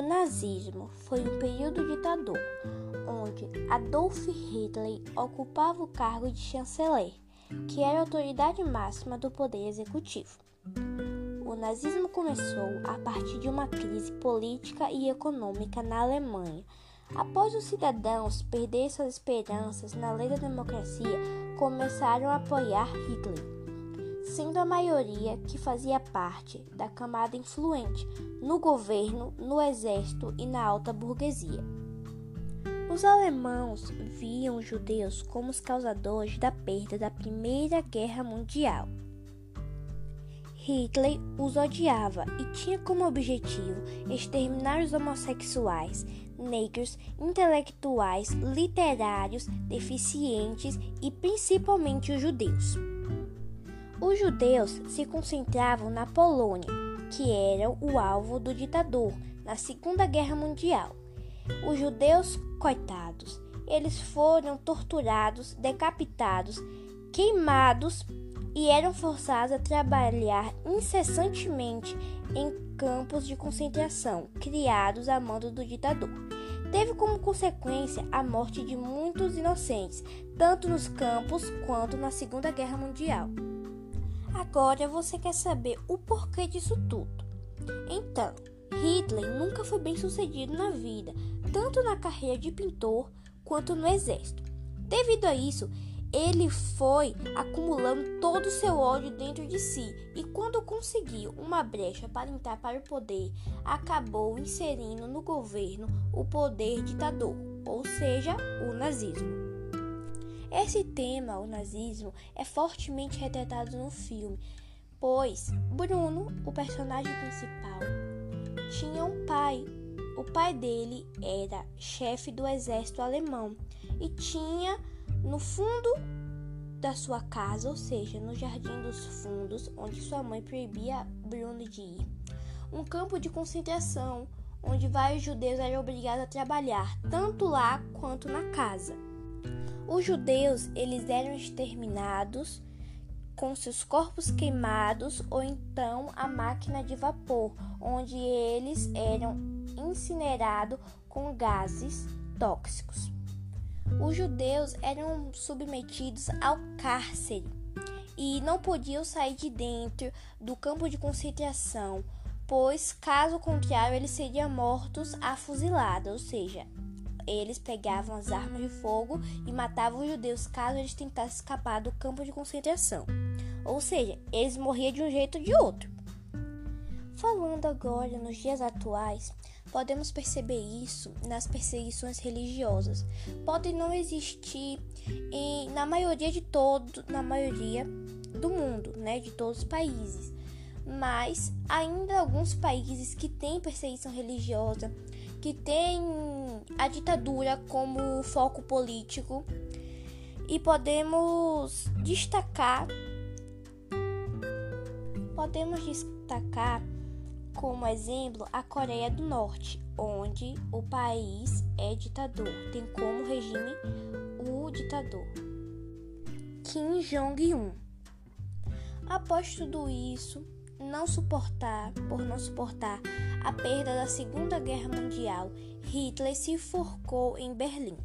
nazismo foi um período ditador, onde Adolf Hitler ocupava o cargo de chanceler, que era a autoridade máxima do poder executivo. O nazismo começou a partir de uma crise política e econômica na Alemanha. Após os cidadãos perderem suas esperanças na lei da democracia, começaram a apoiar Hitler sendo a maioria que fazia parte da camada influente no governo, no exército e na alta burguesia. Os alemãos viam os judeus como os causadores da perda da Primeira Guerra Mundial. Hitler os odiava e tinha como objetivo exterminar os homossexuais, negros, intelectuais, literários, deficientes e principalmente os judeus. Os judeus se concentravam na Polônia, que era o alvo do ditador na Segunda Guerra Mundial. Os judeus, coitados, eles foram torturados, decapitados, queimados e eram forçados a trabalhar incessantemente em campos de concentração criados a mando do ditador. Teve como consequência a morte de muitos inocentes, tanto nos campos quanto na Segunda Guerra Mundial. Agora você quer saber o porquê disso tudo. Então, Hitler nunca foi bem sucedido na vida, tanto na carreira de pintor quanto no exército. Devido a isso, ele foi acumulando todo o seu ódio dentro de si e, quando conseguiu uma brecha para entrar para o poder, acabou inserindo no governo o poder ditador, ou seja, o nazismo. Esse tema, o nazismo, é fortemente retratado no filme, pois Bruno, o personagem principal, tinha um pai. O pai dele era chefe do exército alemão e tinha no fundo da sua casa, ou seja, no jardim dos fundos, onde sua mãe proibia Bruno de ir, um campo de concentração onde vários judeus eram obrigados a trabalhar, tanto lá quanto na casa. Os judeus eles eram exterminados com seus corpos queimados ou então a máquina de vapor, onde eles eram incinerados com gases tóxicos. Os judeus eram submetidos ao cárcere e não podiam sair de dentro do campo de concentração, pois caso contrário eles seriam mortos a fuzilada, ou seja, eles pegavam as armas de fogo e matavam os judeus caso eles tentassem escapar do campo de concentração. Ou seja, eles morriam de um jeito ou de outro. Falando agora nos dias atuais, podemos perceber isso nas perseguições religiosas. Podem não existir em, na maioria de todo, na maioria do mundo, né, de todos os países. Mas ainda alguns países que têm perseguição religiosa, que têm a ditadura como foco político e podemos destacar podemos destacar como exemplo a Coreia do Norte, onde o país é ditador, tem como regime o ditador Kim Jong-un. Após tudo isso, não suportar, por não suportar a perda da Segunda Guerra Mundial, Hitler se forçou em Berlim.